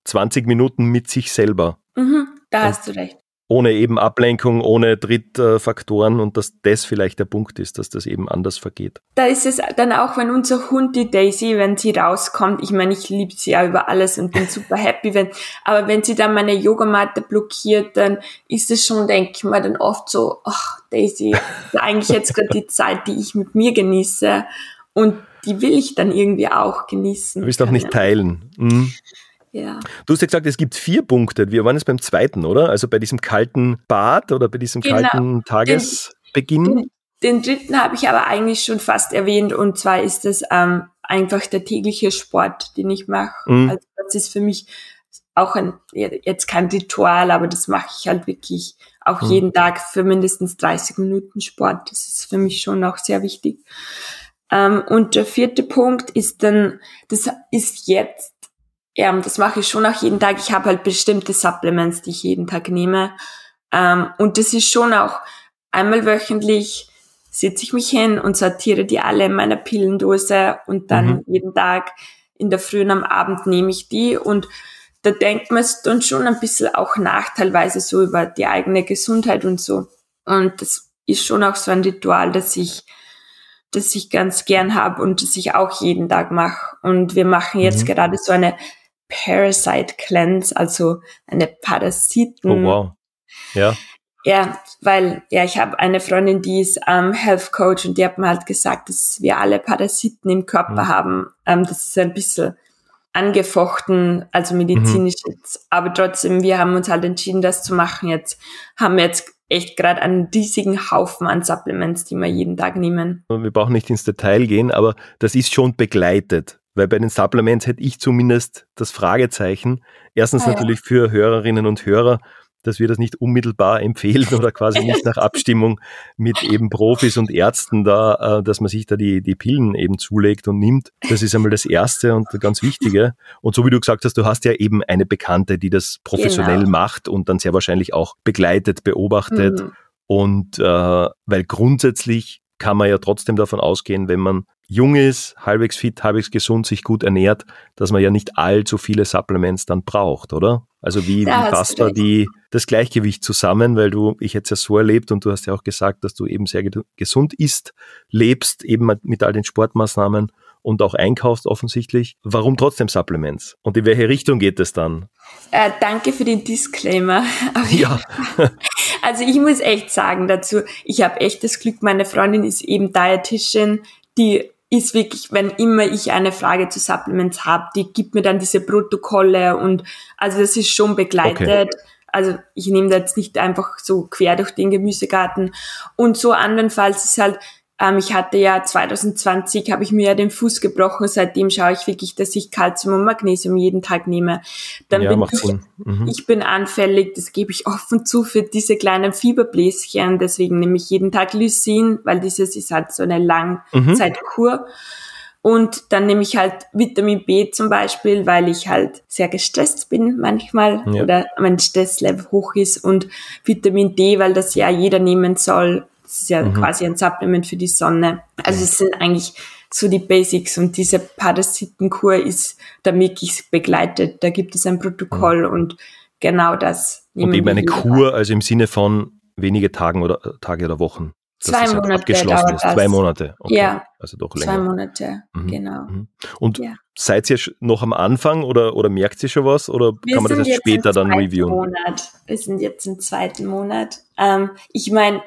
20 Minuten mit sich selber. Mhm, da hast du recht ohne eben Ablenkung, ohne Drittfaktoren und dass das vielleicht der Punkt ist, dass das eben anders vergeht. Da ist es dann auch, wenn unser Hund, die Daisy, wenn sie rauskommt, ich meine, ich liebe sie ja über alles und bin super happy, wenn, aber wenn sie dann meine Yogamatte blockiert, dann ist es schon, denke ich mal, dann oft so, ach, Daisy, eigentlich jetzt gerade die Zeit, die ich mit mir genieße und die will ich dann irgendwie auch genießen. Du willst auch nicht teilen. Mhm. Ja. Du hast ja gesagt, es gibt vier Punkte. Wir waren jetzt beim zweiten, oder? Also bei diesem kalten Bad oder bei diesem genau. kalten Tagesbeginn. Den, den, dritten habe ich aber eigentlich schon fast erwähnt und zwar ist es ähm, einfach der tägliche Sport, den ich mache. Mhm. Also das ist für mich auch ein, jetzt kein Ritual, aber das mache ich halt wirklich auch mhm. jeden Tag für mindestens 30 Minuten Sport. Das ist für mich schon auch sehr wichtig. Ähm, und der vierte Punkt ist dann, das ist jetzt ja, das mache ich schon auch jeden Tag. Ich habe halt bestimmte Supplements, die ich jeden Tag nehme. Ähm, und das ist schon auch einmal wöchentlich setze ich mich hin und sortiere die alle in meiner Pillendose und dann mhm. jeden Tag in der Früh und am Abend nehme ich die und da denkt man dann schon ein bisschen auch nach, teilweise so über die eigene Gesundheit und so. Und das ist schon auch so ein Ritual, dass ich das ich ganz gern habe und das ich auch jeden Tag mache. Und wir machen jetzt mhm. gerade so eine Parasite Cleanse, also eine Parasiten. Oh wow. Ja. Ja, weil ja, ich habe eine Freundin, die ist ähm, Health Coach und die hat mir halt gesagt, dass wir alle Parasiten im Körper mhm. haben. Ähm, das ist ein bisschen angefochten, also medizinisch mhm. jetzt. Aber trotzdem, wir haben uns halt entschieden, das zu machen. Jetzt haben wir jetzt echt gerade einen riesigen Haufen an Supplements, die wir jeden Tag nehmen. Wir brauchen nicht ins Detail gehen, aber das ist schon begleitet. Weil bei den Supplements hätte ich zumindest das Fragezeichen. Erstens ah, natürlich ja. für Hörerinnen und Hörer, dass wir das nicht unmittelbar (laughs) empfehlen oder quasi nicht nach Abstimmung mit eben Profis und Ärzten da, äh, dass man sich da die, die Pillen eben zulegt und nimmt. Das ist einmal das Erste und ganz Wichtige. Und so wie du gesagt hast, du hast ja eben eine Bekannte, die das professionell genau. macht und dann sehr wahrscheinlich auch begleitet, beobachtet. Mhm. Und äh, weil grundsätzlich kann man ja trotzdem davon ausgehen, wenn man jung ist, halbwegs fit, halbwegs gesund, sich gut ernährt, dass man ja nicht allzu viele Supplements dann braucht, oder? Also wie, wie passt da die, das Gleichgewicht zusammen? Weil du, ich hätte es ja so erlebt und du hast ja auch gesagt, dass du eben sehr gesund isst, lebst, eben mit all den Sportmaßnahmen und auch einkaufst offensichtlich. Warum trotzdem Supplements? Und in welche Richtung geht es dann? Äh, danke für den Disclaimer. (laughs) ja. (laughs) also ich muss echt sagen dazu, ich habe echt das Glück, meine Freundin ist eben Diätician, die ist wirklich, wenn immer ich eine Frage zu Supplements habe, die gibt mir dann diese Protokolle und also das ist schon begleitet. Okay. Also ich nehme da jetzt nicht einfach so quer durch den Gemüsegarten. Und so andernfalls ist halt, ähm, ich hatte ja 2020, habe ich mir ja den Fuß gebrochen. Seitdem schaue ich wirklich, dass ich Kalzium und Magnesium jeden Tag nehme. Dann ja, bin ich, mhm. ich bin anfällig, das gebe ich (laughs) offen zu, für diese kleinen Fieberbläschen. Deswegen nehme ich jeden Tag Lysin, weil dieses ist halt so eine Langzeitkur. Mhm. Und dann nehme ich halt Vitamin B zum Beispiel, weil ich halt sehr gestresst bin manchmal ja. oder mein Stresslevel hoch ist und Vitamin D, weil das ja jeder nehmen soll, das ist ja mhm. quasi ein Supplement für die Sonne. Also es sind eigentlich so die Basics und diese Parasitenkur ist da wirklich begleitet. Da gibt es ein Protokoll mhm. und genau das. Und eben eine Kur, also im Sinne von wenige Tagen oder äh, Tage oder Wochen. Zwei halt Monate abgeschlossen ist. Zwei Monate. Okay. Ja. Also doch länger. Zwei Monate, mhm. genau. Mhm. Und ja. seid ihr noch am Anfang oder, oder merkt ihr schon was oder Wir kann man das erst später dann reviewen? Monat. Wir sind jetzt im zweiten Monat. Ähm, ich meine,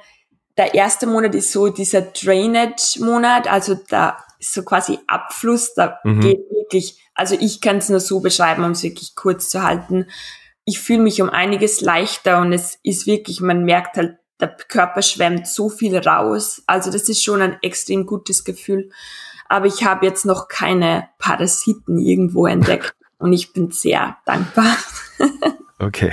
der erste Monat ist so dieser Drainage-Monat, also da ist so quasi Abfluss, da mhm. geht wirklich, also ich kann es nur so beschreiben, um es wirklich kurz zu halten. Ich fühle mich um einiges leichter und es ist wirklich, man merkt halt, der Körper schwemmt so viel raus. Also das ist schon ein extrem gutes Gefühl. Aber ich habe jetzt noch keine Parasiten irgendwo entdeckt (laughs) und ich bin sehr dankbar. (laughs) okay.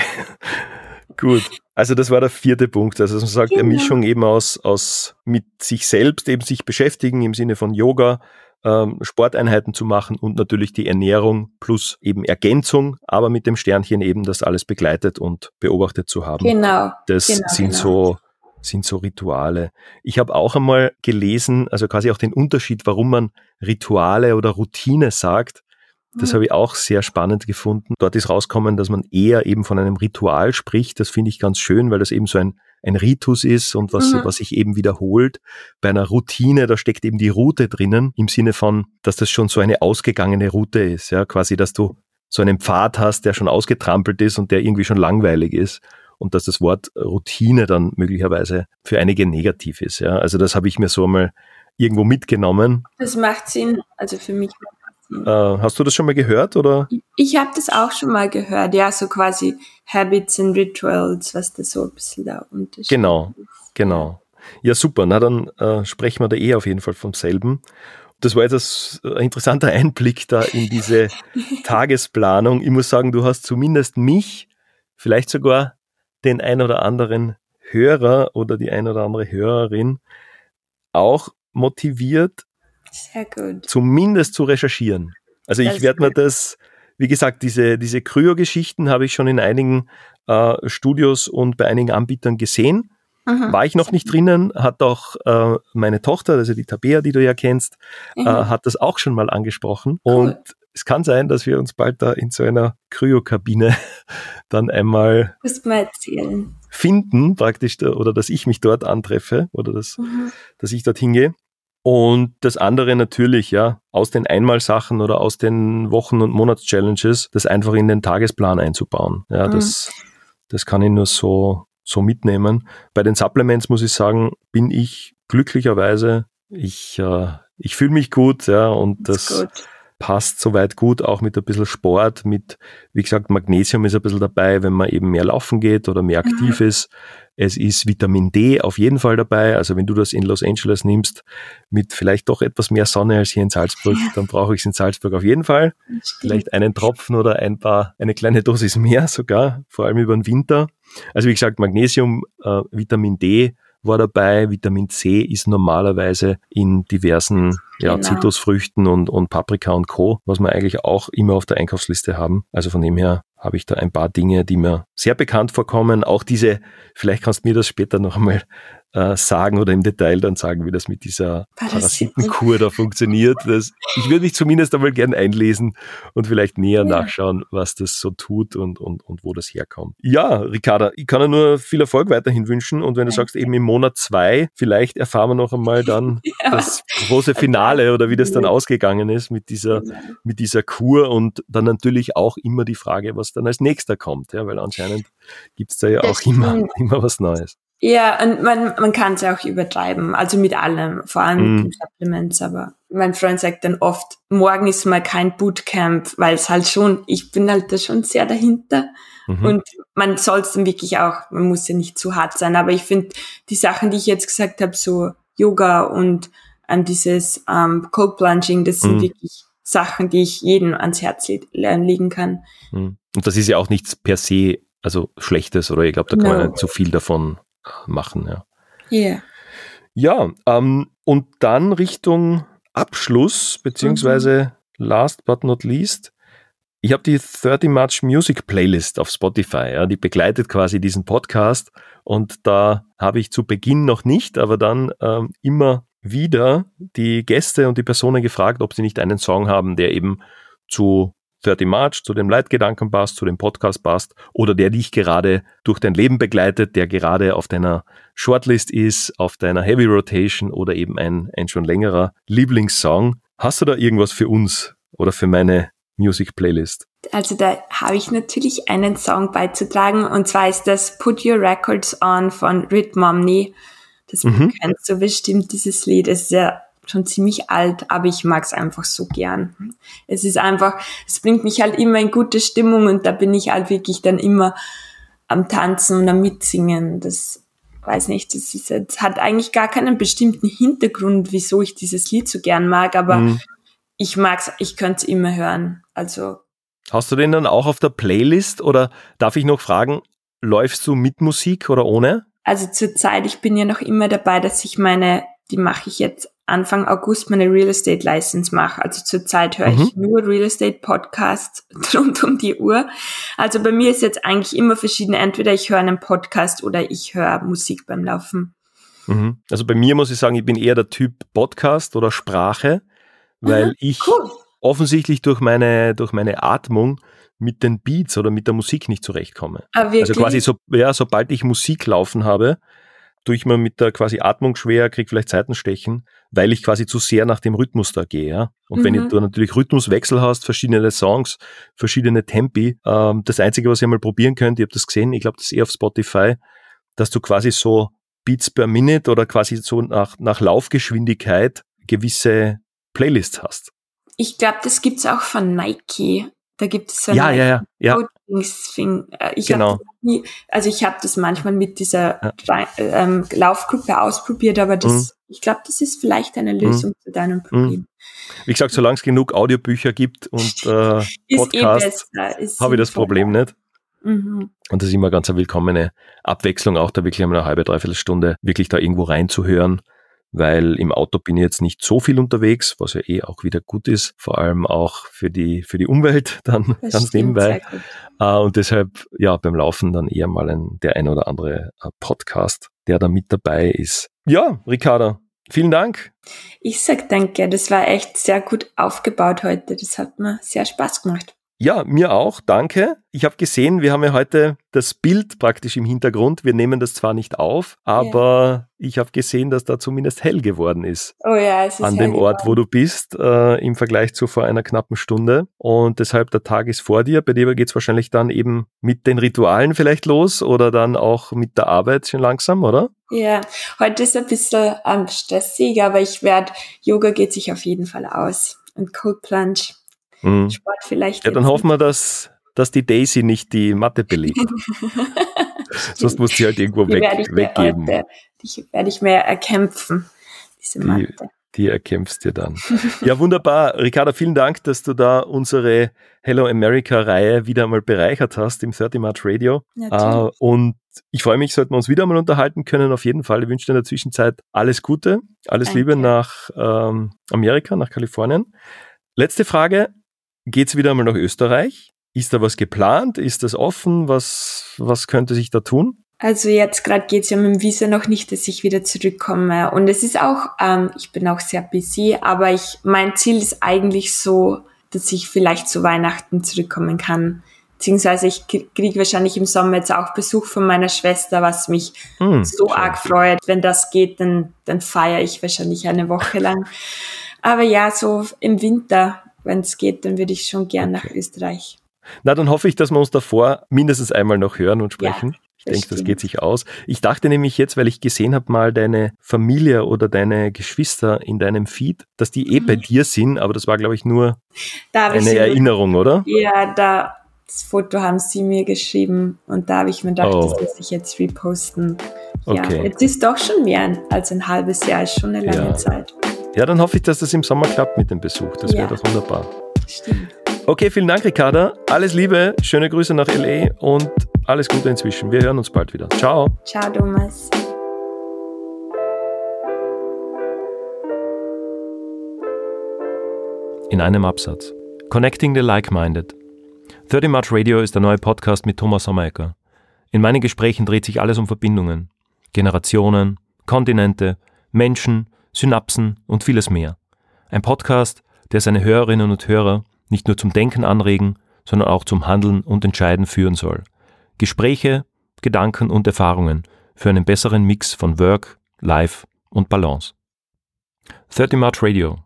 Gut. Also das war der vierte Punkt. Also man sagt, genau. eine Mischung eben aus, aus mit sich selbst eben sich beschäftigen im Sinne von Yoga, ähm, Sporteinheiten zu machen und natürlich die Ernährung plus eben Ergänzung, aber mit dem Sternchen eben das alles begleitet und beobachtet zu haben. Genau. Das genau, sind genau. so sind so Rituale. Ich habe auch einmal gelesen, also quasi auch den Unterschied, warum man Rituale oder Routine sagt. Das mhm. habe ich auch sehr spannend gefunden. Dort ist rausgekommen, dass man eher eben von einem Ritual spricht. Das finde ich ganz schön, weil das eben so ein, ein Ritus ist und was, mhm. was sich eben wiederholt. Bei einer Routine, da steckt eben die Route drinnen, im Sinne von, dass das schon so eine ausgegangene Route ist. Ja, quasi, dass du so einen Pfad hast, der schon ausgetrampelt ist und der irgendwie schon langweilig ist und dass das Wort Routine dann möglicherweise für einige negativ ist. Ja, also das habe ich mir so einmal irgendwo mitgenommen. Das macht Sinn, also für mich äh, hast du das schon mal gehört oder? Ich habe das auch schon mal gehört, ja, so quasi Habits and Rituals, was da so ein bisschen da unterschied Genau, genau. Ja, super. Na, dann äh, sprechen wir da eh auf jeden Fall vom selben. Das war jetzt ein interessanter (laughs) Einblick da in diese (laughs) Tagesplanung. Ich muss sagen, du hast zumindest mich, vielleicht sogar den ein oder anderen Hörer oder die ein oder andere Hörerin auch motiviert, sehr gut. Zumindest zu recherchieren. Also das ich werde mir das, wie gesagt, diese, diese Kryo-Geschichten habe ich schon in einigen äh, Studios und bei einigen Anbietern gesehen. Mhm. War ich noch nicht drinnen, hat auch äh, meine Tochter, also die Tabea, die du ja kennst, äh, mhm. äh, hat das auch schon mal angesprochen. Cool. Und es kann sein, dass wir uns bald da in so einer Kryokabine (laughs) dann einmal finden, praktisch, oder dass ich mich dort antreffe oder dass, mhm. dass ich dort hingehe. Und das andere natürlich, ja, aus den Einmalsachen oder aus den Wochen- und Monatschallenges, das einfach in den Tagesplan einzubauen. Ja, mhm. das, das kann ich nur so, so mitnehmen. Bei den Supplements muss ich sagen, bin ich glücklicherweise, ich, äh, ich fühle mich gut, ja, und das, das passt soweit gut, auch mit ein bisschen Sport, mit, wie gesagt, Magnesium ist ein bisschen dabei, wenn man eben mehr laufen geht oder mehr aktiv mhm. ist. Es ist Vitamin D auf jeden Fall dabei. Also wenn du das in Los Angeles nimmst, mit vielleicht doch etwas mehr Sonne als hier in Salzburg, ja. dann brauche ich es in Salzburg auf jeden Fall. Vielleicht einen Tropfen oder ein paar, eine kleine Dosis mehr sogar, vor allem über den Winter. Also wie gesagt, Magnesium, äh, Vitamin D, war dabei. Vitamin C ist normalerweise in diversen ja, genau. Zitrusfrüchten und, und Paprika und Co., was wir eigentlich auch immer auf der Einkaufsliste haben. Also von dem her habe ich da ein paar Dinge, die mir sehr bekannt vorkommen. Auch diese, vielleicht kannst du mir das später noch einmal äh, sagen oder im Detail dann sagen, wie das mit dieser Parasitenkur da (laughs) funktioniert. Das, ich würde mich zumindest einmal gern einlesen und vielleicht näher ja. nachschauen, was das so tut und, und, und wo das herkommt. Ja, Ricarda, ich kann dir nur viel Erfolg weiterhin wünschen und wenn du sagst, eben im Monat zwei, vielleicht erfahren wir noch einmal dann (laughs) ja. das große Finale oder wie das dann ausgegangen ist mit dieser, mit dieser Kur und dann natürlich auch immer die Frage, was dann als nächster kommt, ja, weil anscheinend gibt es da ja das auch immer, immer was Neues. Ja, und man, man kann es ja auch übertreiben, also mit allem, vor allem mm. mit den Supplements, aber mein Freund sagt dann oft, morgen ist mal kein Bootcamp, weil es halt schon, ich bin halt da schon sehr dahinter mhm. und man soll es dann wirklich auch, man muss ja nicht zu hart sein, aber ich finde die Sachen, die ich jetzt gesagt habe, so Yoga und ähm, dieses ähm, Cold Plunging, das sind mm. wirklich Sachen, die ich jedem ans Herz legen kann. Mm. Und das ist ja auch nichts per se, also Schlechtes oder ich glaube, da kann no. man nicht zu viel davon machen. Ja, yeah. ja ähm, und dann Richtung Abschluss, beziehungsweise mhm. last but not least, ich habe die 30 Much Music Playlist auf Spotify, ja, die begleitet quasi diesen Podcast und da habe ich zu Beginn noch nicht, aber dann ähm, immer wieder die Gäste und die Personen gefragt, ob sie nicht einen Song haben, der eben zu 30 March zu dem Leitgedanken passt, zu dem Podcast passt oder der dich gerade durch dein Leben begleitet, der gerade auf deiner Shortlist ist, auf deiner Heavy Rotation oder eben ein, ein schon längerer Lieblingssong. Hast du da irgendwas für uns oder für meine Music Playlist? Also da habe ich natürlich einen Song beizutragen und zwar ist das Put Your Records On von Rhythm Omni. Das mhm. kennst du bestimmt, dieses Lied. Es ist ja schon ziemlich alt, aber ich mag es einfach so gern. Es ist einfach, es bringt mich halt immer in gute Stimmung und da bin ich halt wirklich dann immer am Tanzen und am Mitsingen. Das weiß nicht, das ist jetzt, hat eigentlich gar keinen bestimmten Hintergrund, wieso ich dieses Lied so gern mag, aber mhm. ich mag's, ich könnte es immer hören. Also. Hast du den dann auch auf der Playlist oder darf ich noch fragen, läufst du mit Musik oder ohne? Also zurzeit, ich bin ja noch immer dabei, dass ich meine, die mache ich jetzt Anfang August meine Real Estate License mache. Also zurzeit höre mhm. ich nur Real Estate Podcasts (laughs) rund um die Uhr. Also bei mir ist jetzt eigentlich immer verschieden. Entweder ich höre einen Podcast oder ich höre Musik beim Laufen. Mhm. Also bei mir muss ich sagen, ich bin eher der Typ Podcast oder Sprache, weil mhm, ich cool. offensichtlich durch meine, durch meine Atmung mit den Beats oder mit der Musik nicht zurechtkomme. Ah, also quasi so, ja, sobald ich Musik laufen habe, tue ich mir mit der quasi Atmung schwer, kriege vielleicht Seitenstechen, weil ich quasi zu sehr nach dem Rhythmus da gehe. Ja? Und mhm. wenn du natürlich Rhythmuswechsel hast, verschiedene Songs, verschiedene Tempi, ähm, das Einzige, was ihr mal probieren könnt, ihr habt das gesehen, ich glaube, das ist eh auf Spotify, dass du quasi so Beats per Minute oder quasi so nach, nach Laufgeschwindigkeit gewisse Playlists hast. Ich glaube, das gibt's auch von Nike. Da gibt es so ja, ja, ja, ja. Äh, ich genau. Nie, also ich habe das manchmal mit dieser ja. ähm, Laufgruppe ausprobiert, aber das, mhm. ich glaube, das ist vielleicht eine mhm. Lösung mhm. zu deinem Problem. Wie gesagt, solange es genug Audiobücher gibt und (laughs) äh, eh Podcasts, eh habe ich das Problem nicht. Mhm. Und das ist immer ganz eine willkommene Abwechslung, auch da wirklich einmal eine halbe, dreiviertel Stunde wirklich da irgendwo reinzuhören weil im Auto bin ich jetzt nicht so viel unterwegs, was ja eh auch wieder gut ist, vor allem auch für die, für die Umwelt (laughs) dann das ganz nebenbei. Uh, und deshalb, ja, beim Laufen dann eher mal ein, der ein oder andere uh, Podcast, der da mit dabei ist. Ja, Ricarda, vielen Dank. Ich sag danke, das war echt sehr gut aufgebaut heute. Das hat mir sehr Spaß gemacht. Ja, mir auch, danke. Ich habe gesehen, wir haben ja heute das Bild praktisch im Hintergrund. Wir nehmen das zwar nicht auf, aber ja. ich habe gesehen, dass da zumindest hell geworden ist. Oh ja, es ist An dem Ort, wo du bist, äh, im Vergleich zu vor einer knappen Stunde. Und deshalb der Tag ist vor dir. Bei dir geht es wahrscheinlich dann eben mit den Ritualen vielleicht los oder dann auch mit der Arbeit schon langsam, oder? Ja, heute ist ein bisschen ähm, stressig, aber ich werde, Yoga geht sich auf jeden Fall aus. Und Cold Plunge Mhm. Sport vielleicht. Ja, dann hoffen wir, dass, dass die Daisy nicht die Matte belegt. (laughs) Sonst muss sie halt irgendwo die weg, weggeben. Heute, die werde ich mir erkämpfen, diese Matte. Die, die erkämpfst du dann. ja, wunderbar. Ricarda, vielen Dank, dass du da unsere Hello America-Reihe wieder einmal bereichert hast im 30 March Radio. Uh, und ich freue mich, sollten wir uns wieder einmal unterhalten können. Auf jeden Fall. Ich wünsche dir in der Zwischenzeit alles Gute, alles Danke. Liebe nach ähm, Amerika, nach Kalifornien. Letzte Frage geht es wieder einmal nach Österreich. Ist da was geplant? Ist das offen? Was, was könnte sich da tun? Also jetzt gerade geht es ja mit dem Visa noch nicht, dass ich wieder zurückkomme. Und es ist auch, ähm, ich bin auch sehr busy, aber ich, mein Ziel ist eigentlich so, dass ich vielleicht zu Weihnachten zurückkommen kann. Beziehungsweise ich kriege wahrscheinlich im Sommer jetzt auch Besuch von meiner Schwester, was mich hm, so schön. arg freut. Wenn das geht, dann, dann feiere ich wahrscheinlich eine Woche lang. Aber ja, so im Winter wenn es geht, dann würde ich schon gern okay. nach Österreich. Na, dann hoffe ich, dass wir uns davor mindestens einmal noch hören und sprechen. Ja, ich denke, das geht sich aus. Ich dachte nämlich jetzt, weil ich gesehen habe, mal deine Familie oder deine Geschwister in deinem Feed, dass die eh mhm. bei dir sind, aber das war, glaube ich, nur eine Erinnerung, oder? Ja, da, das Foto haben sie mir geschrieben und da habe ich mir gedacht, oh. das muss ich jetzt reposten. Ja, okay. jetzt ist doch schon mehr als ein halbes Jahr, ist schon eine lange ja. Zeit. Ja, dann hoffe ich, dass das im Sommer klappt mit dem Besuch. Das ja. wäre doch wunderbar. Stimmt. Okay, vielen Dank, Ricarda. Alles Liebe, schöne Grüße nach LA und alles Gute inzwischen. Wir hören uns bald wieder. Ciao. Ciao, Thomas. In einem Absatz. Connecting the Like-Minded. 30 March Radio ist der neue Podcast mit Thomas Sommerecker. In meinen Gesprächen dreht sich alles um Verbindungen. Generationen, Kontinente, Menschen, Synapsen und vieles mehr. Ein Podcast, der seine Hörerinnen und Hörer nicht nur zum Denken anregen, sondern auch zum Handeln und Entscheiden führen soll. Gespräche, Gedanken und Erfahrungen für einen besseren Mix von Work, Life und Balance. 30 March Radio.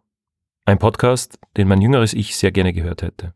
Ein Podcast, den mein jüngeres Ich sehr gerne gehört hätte.